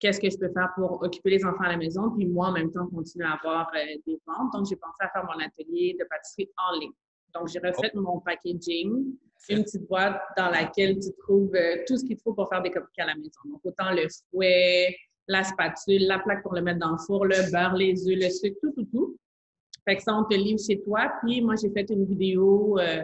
qu'est-ce que je peux faire pour occuper les enfants à la maison, puis moi, en même temps, continuer à avoir euh, des ventes. Donc, j'ai pensé à faire mon atelier de pâtisserie en ligne. Donc, j'ai refait Oh. mon packaging, une petite boîte dans laquelle tu trouves euh, tout ce qu'il te faut pour faire des cupcakes à la maison. Donc, autant le fouet, la spatule, la plaque pour le mettre dans le four, le beurre, les œufs, le sucre, tout, tout, tout. Fait que ça, on te livre chez toi. Puis, moi, j'ai fait une vidéo euh,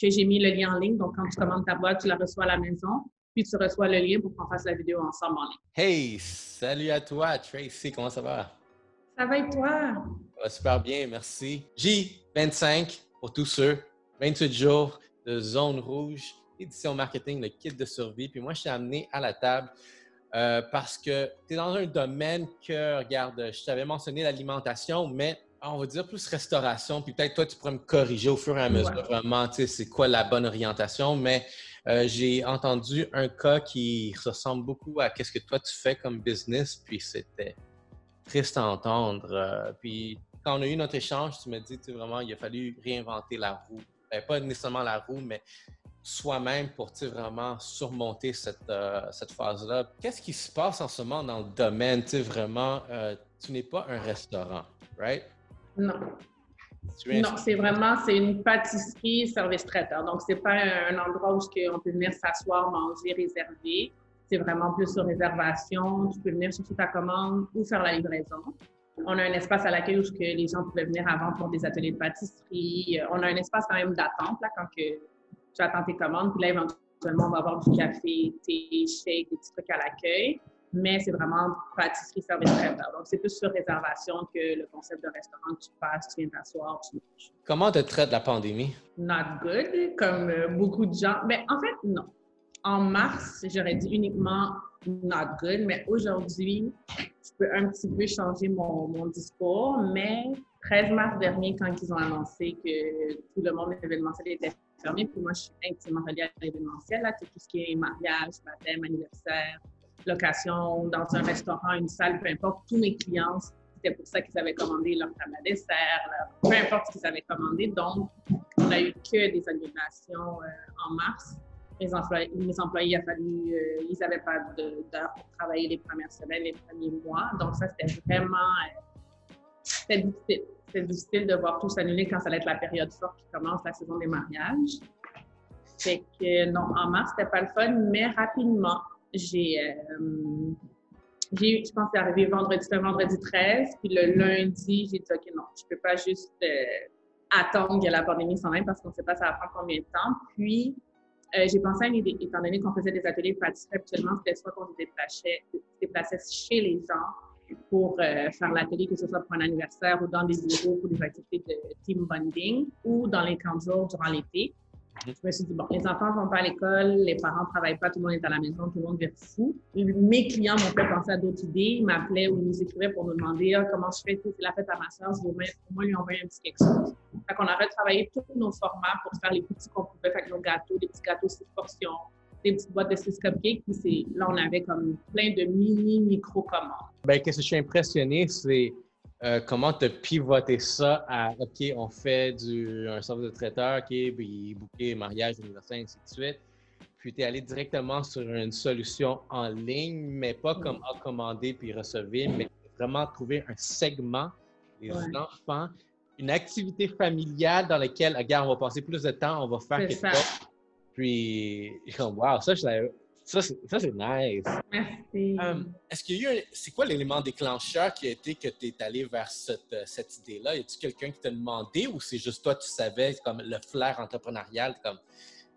que j'ai mis le lien en ligne. Donc, quand tu commandes ta boîte, tu la reçois à la maison. Puis, tu reçois le lien pour qu'on fasse la vidéo ensemble en ligne. Hey, salut à toi, Tracy, comment ça va? Ça va et toi? Ça va super bien, merci. J25 pour tous ceux, 28 jours de zone rouge, édition marketing, le kit de survie. Puis moi, je t'ai amené à la table euh, parce que tu es dans un domaine que, regarde, je t'avais mentionné l'alimentation, mais on va dire plus restauration. Puis peut-être toi, tu pourrais me corriger au fur et à mesure Ouais. vraiment, tu sais, c'est quoi la bonne orientation. Mais euh, j'ai entendu un cas qui ressemble beaucoup à ce que toi, tu fais comme business. Puis c'était triste à entendre. Euh, puis quand on a eu notre échange, tu m'as dit, tu vraiment, il a fallu réinventer la roue. Ben, pas nécessairement la roue, mais soi-même pour tu vraiment surmonter cette, euh, cette phase-là. Qu'est-ce qui se passe en ce moment dans le domaine? Tu sais, vraiment, tu n'es pas un restaurant, right? Non. Non, c'est vraiment, c'est une pâtisserie service traiteur. Donc, c'est pas un endroit où on peut venir s'asseoir, manger, réserver. C'est vraiment plus sur réservation. Tu peux venir chercher ta commande ou faire la livraison. On a un espace à l'accueil où les gens pouvaient venir avant pour des ateliers de pâtisserie. On a un espace quand même d'attente là, quand que tu attends tes commandes. Puis là, éventuellement, on va avoir du café, thé, shake, des petits trucs à l'accueil. Mais c'est vraiment pâtisserie service traiteur. Donc, c'est plus sur réservation que le concept de restaurant que tu passes, tu viens t'asseoir, tu manges Comment te traite la pandémie? not good, comme euh, beaucoup de gens. Mais en fait, non. En mars, j'aurais dit uniquement not good, mais aujourd'hui, je peux un petit peu changer mon, mon discours. Mais 13 mars dernier, quand ils ont annoncé que tout le monde événementiel était fermé, puis moi, je suis intimement reliée à l'événementiel, là, tout ce qui est mariage, baptême, anniversaire, location dans un restaurant, une salle, peu importe, tous mes clients, c'était pour ça qu'ils avaient commandé leur table à dessert, peu importe ce qu'ils avaient commandé. Donc, on a eu que des annulations euh, en mars. Mes employés, il a fallu, euh, ils n'avaient pas d'heures pour travailler les premières semaines, les premiers mois. Donc, ça, c'était vraiment euh. C'était difficile de voir tout s'annuler quand ça allait être la période forte qui commence, la saison des mariages. Fait que non, en mars, c'était pas le fun, mais rapidement, j'ai, euh, j'ai eu- je pense c'est arrivé vendredi, c'était vendredi 13, puis le lundi, j'ai dit, OK, non, je peux pas juste euh, attendre que la pandémie s'en aille parce qu'on ne sait pas ça va prendre combien de temps. Puis, euh, j'ai pensé à une idée, étant donné qu'on faisait des ateliers pâtisserie habituellement, c'était soit qu'on se déplaçait, chez les gens pour faire l'atelier, que ce soit pour un anniversaire ou dans des bureaux pour des activités de team bonding ou dans les camps de jour durant l'été. Je me suis dit, bon, les enfants ne vont pas à l'école, les parents ne travaillent pas, tout le monde est à la maison, tout le monde vire fou. Mes clients m'ont fait penser à d'autres idées. Ils m'appelaient ou ils nous écrivaient pour nous demander ah, comment je fais, c'est la fête à ma soeur, je vais au moins- lui envoyer un petit quelque chose. Fait qu'on a retravaillé tous nos formats pour faire les petits qu'on pouvait faire avec nos gâteaux, des petits gâteaux six portions, des petites boîtes de six cupcakes. Puis là, on avait comme plein de mini micro-commandes. Ben, qu'est-ce que je suis impressionné, c'est euh, comment tu as pivoté ça à OK, on fait du, un service de traiteur, OK, puis bouquet, mariage, anniversaire, ainsi de suite. Puis tu es allé directement sur une solution en ligne, mais pas comme à commander puis recevoir, mais vraiment trouver un segment des Ouais. enfants, une activité familiale dans laquelle, regarde, on va passer plus de temps, on va faire quelque chose. Puis, comme, wow, ça, je l'avais- ça, c'est c'est nice. Merci. Euh, Est-ce qu'il y a eu un- C'est quoi l'élément déclencheur qui a été que tu es allé vers cette, euh, cette idée-là? Y a-tu quelqu'un qui t'a demandé ou c'est juste toi, tu savais, comme le flair entrepreneurial, comme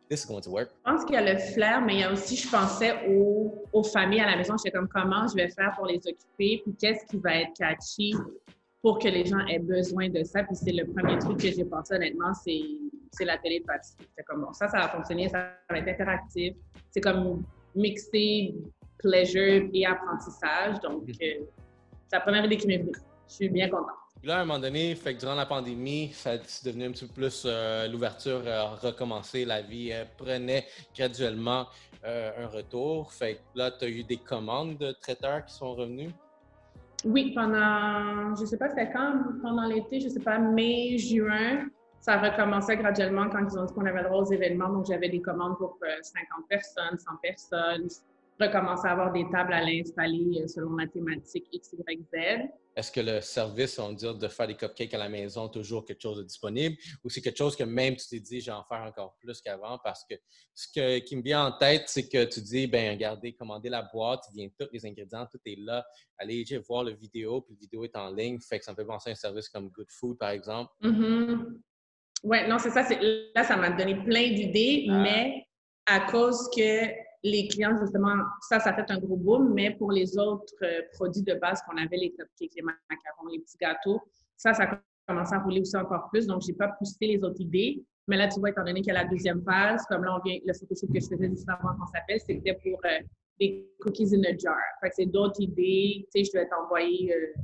this is going to work? Je pense qu'il y a le flair, mais il y a aussi, je pensais aux, aux familles à la maison. J'étais comme, comment je vais faire pour les occuper, puis qu'est-ce qui va être catchy pour que les gens aient besoin de ça? Puis c'est le premier truc que j'ai pensé, honnêtement, c'est, c'est la télé de. C'était comme, bon, ça, ça va fonctionner, ça va être interactif. C'est comme mixer pleasure et apprentissage. Donc, euh, c'est la première idée qui m'est venue. Je suis bien contente. Puis là, à un moment donné, fait que durant la pandémie, ça c'est devenu un petit peu plus euh, l'ouverture a recommencé, la vie euh, prenait graduellement euh, un retour. Fait que là, tu as eu des commandes de traiteurs qui sont revenus? Oui, pendant, je sais pas c'était quand, pendant l'été, je sais pas, mai, juin, ça recommençait graduellement quand ils ont dit qu'on avait le droit aux événements. Donc, j'avais des commandes pour euh, 50 personnes, 100 personnes. recommencer à avoir des tables à l'installer euh, selon la thématique X, Y, Z. Est-ce que le service, on dire, de faire des cupcakes à la maison, toujours quelque chose de disponible, ou c'est quelque chose que même tu t'es dit, j'en faire encore plus qu'avant? Parce que ce qui me vient en tête, c'est que tu dis, ben regardez, commandez la boîte, il vient tous les ingrédients, tout est là. Allez voir la vidéo, puis la vidéo est en ligne. Fait que ça me fait penser à un service comme Good Food, par exemple. Mm-hmm. Oui, non, c'est ça. Là, ça m'a donné plein d'idées, ah. mais à cause que les clients, justement, ça, ça fait un gros boom, mais pour les autres euh, produits de base qu'on avait, les cupcakes, les macarons, les petits gâteaux, ça, ça a commencé à rouler aussi encore plus. Donc, je n'ai pas poussé les autres idées. Mais là, tu vois, étant donné qu'il y a la deuxième phase, comme là, on vient, le photoshoot que je faisais juste avant qu'on s'appelle, c'était pour euh, des cookies in a jar. Fait que c'est d'autres idées. Tu sais, je devais t'envoyer euh,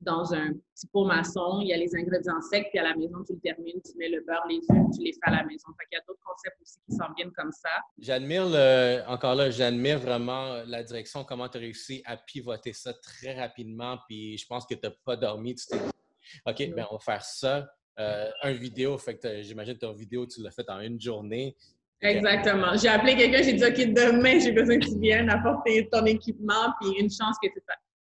dans un petit pot maçon, il y a les ingrédients secs, puis à la maison, tu le termines, tu mets le beurre, les œufs, tu les fais à la maison. Fait qu'il y a d'autres concepts aussi qui s'en viennent comme ça. J'admire, encore là, j'admire vraiment la direction, comment tu as réussi à pivoter ça très rapidement, puis je pense que tu n'as pas dormi, tu t'es dit, OK, ben on va faire ça. Euh, un vidéo, fait que j'imagine que ton vidéo, tu l'as fait en une journée. Exactement. J'ai appelé quelqu'un, j'ai dit, OK, demain, j'ai besoin que tu viennes apporter ton équipement, puis une chance que tu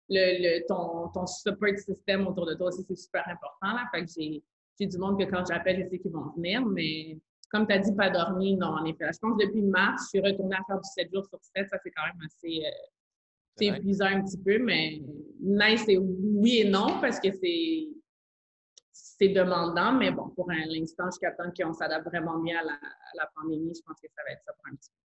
le, ton, ton support système autour de toi aussi, c'est super important. Là. Fait que j'ai, j'ai du monde que quand j'appelle, je sais qu'ils vont venir, mais comme tu as dit, pas dormir, non, en effet. Je pense que depuis mars, je suis retournée à faire du 7 jours sur 7. Ça, c'est quand même assez euh, épuisant un petit peu, mais nice, c'est oui et non, parce que c'est c'est demandant, mais bon, pour l'instant, jusqu'à temps qu'on s'adapte vraiment bien à la, à la, pandémie, je pense que ça va être ça pour un petit peu.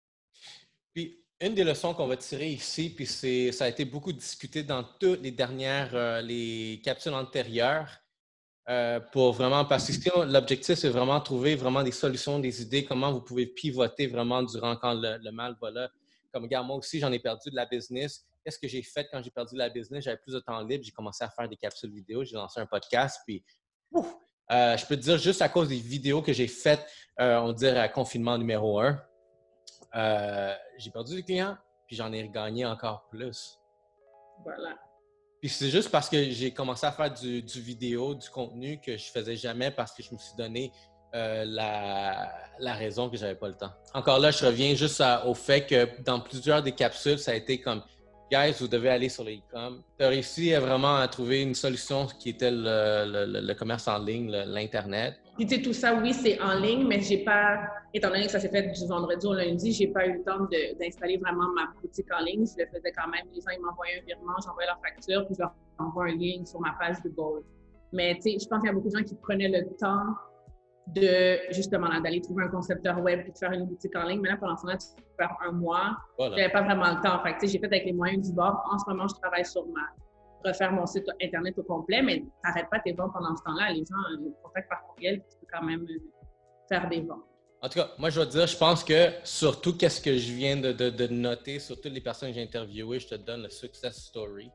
Puis, une des leçons qu'on va tirer ici, puis ça a été beaucoup discuté dans toutes les dernières, euh, les capsules antérieures, euh, pour vraiment, parce que l'objectif, c'est vraiment trouver vraiment des solutions, des idées, comment vous pouvez pivoter vraiment durant quand le, mal va là. Comme, regarde, moi aussi, j'en ai perdu de la business. Qu'est-ce que j'ai fait quand j'ai perdu de la business? J'avais plus de temps libre, j'ai commencé à faire des capsules vidéo, j'ai lancé un podcast, puis euh, je peux te dire, juste à cause des vidéos que j'ai faites, on dirait à confinement numéro un, euh, j'ai perdu des clients, puis j'en ai gagné encore plus. Voilà. Puis c'est juste parce que j'ai commencé à faire du, vidéo, du contenu que je faisais jamais parce que je me suis donné euh, la, la, raison que j'avais pas le temps. Encore là, je reviens juste au fait que dans plusieurs des capsules, ça a été comme guys, vous devez aller sur les e-com. Tu as réussi vraiment à trouver une solution qui était le, le commerce en ligne, l'Internet. Puis, tu sais, tout ça, oui, c'est en ligne, mais j'ai pas, étant donné que ça s'est fait du vendredi au lundi, j'ai pas eu le temps d'installer vraiment ma boutique en ligne. Je le faisais quand même. Les gens, ils m'envoyaient un virement, j'envoyais leur facture, puis je leur envoie un lien sur ma page de Gold. Mais, tu sais, je pense qu'il y a beaucoup de gens qui prenaient le temps de, justement, d'aller trouver un concepteur web puis de faire une boutique en ligne. Mais là, pendant ce temps-là, tu peux faire un mois. Voilà. J'avais pas vraiment le temps. Fait tu sais, j'ai fait avec les moyens du bord. En ce moment, je travaille sur ma refaire mon site Internet au complet, mais tu n'arrêtes pas tes ventes pendant ce temps-là. Les gens euh, contactent par courriel, tu peux quand même euh, faire des ventes. En tout cas, moi, je te dire, je pense que surtout, qu'est-ce que je viens de, de, noter sur toutes les personnes que j'ai interviewées, je te donne le success story.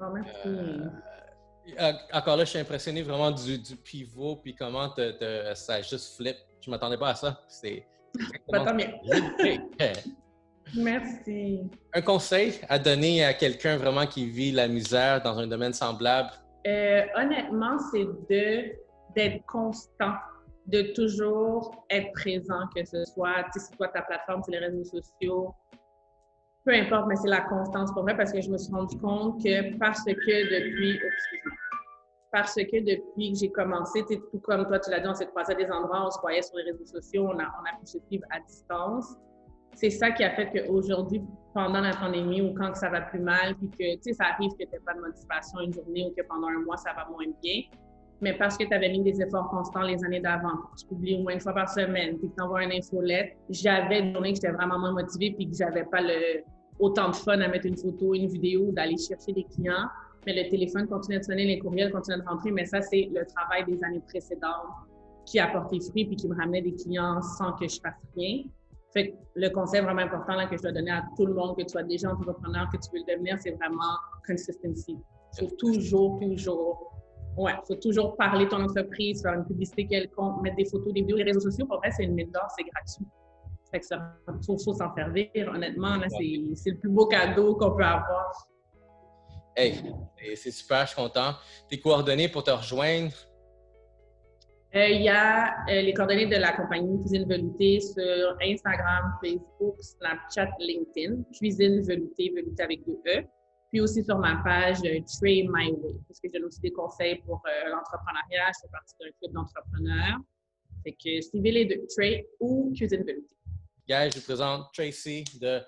Oh, merci. Euh, encore là, je suis impressionné vraiment du, du pivot, puis comment te, ça juste flip. Je ne m'attendais pas à ça. C'est. Pas tant bien. Merci. Un conseil à donner à quelqu'un vraiment qui vit la misère dans un domaine semblable? Euh, honnêtement, c'est de d'être constant, de toujours être présent, que ce soit, tu sais, c'est toi ta plateforme, c'est les réseaux sociaux, peu importe, mais c'est la constance pour moi parce que je me suis rendu compte que parce que depuis, parce que depuis que j'ai commencé, tout comme toi, tu l'as dit, on s'est croisé à des endroits, on se voyait sur les réseaux sociaux, on a, on a pu se suivre à distance c'est ça qui a fait qu'aujourd'hui, pendant la pandémie ou quand ça va plus mal, puis que, tu sais, ça arrive que tu n'aies pas de motivation une journée ou que pendant un mois, ça va moins bien, mais parce que tu avais mis des efforts constants les années d'avant, tu publies au moins une fois par semaine, puis que tu envoies une infolette, j'avais des journées que j'étais vraiment moins motivée, puis que j'avais pas le, autant de fun à mettre une photo, une vidéo, d'aller chercher des clients, mais le téléphone continue de sonner, les courriels continuent de rentrer, mais ça, c'est le travail des années précédentes qui a porté fruit, puis qui me ramenait des clients sans que je fasse rien. Fait que le conseil vraiment important là, que je dois donner à tout le monde, que tu sois déjà entrepreneur, que tu veux le devenir, c'est vraiment consistency. Il faut toujours, toujours, ouais, faut toujours parler de ton entreprise, faire une publicité quelconque, mettre des photos, des vidéos, les réseaux sociaux. Pour vrai, c'est une d'or, c'est gratuit. Fait que ça, faut, faut s'en servir. Honnêtement, là, c'est le plus beau cadeau qu'on peut avoir. Hey, c'est super, je suis content. Tes coordonnées pour te rejoindre? Euh, il y a euh, les coordonnées de la compagnie Cuisine Veloutée sur Instagram, Facebook, Snapchat, LinkedIn. Cuisine Veloutée, Veloutée avec deux E. Puis aussi sur ma page euh, My Way, parce que j'ai aussi des conseils pour l'entrepreneuriat. Je fais partie d'un club d'entrepreneurs. Fait que suivez les deux, Trade ou Cuisine Veloutée. Guys, je vous présente Tracy de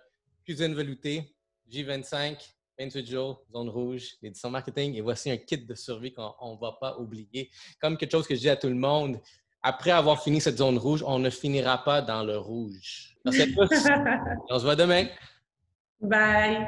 Cuisine Veloutée, J25, 28 jours, zone rouge, l'édition marketing. Et voici un kit de survie qu'on ne va pas oublier. Comme quelque chose que je dis à tout le monde, après avoir fini cette zone rouge, on ne finira pas dans le rouge. Merci à tous. on se voit demain. Bye.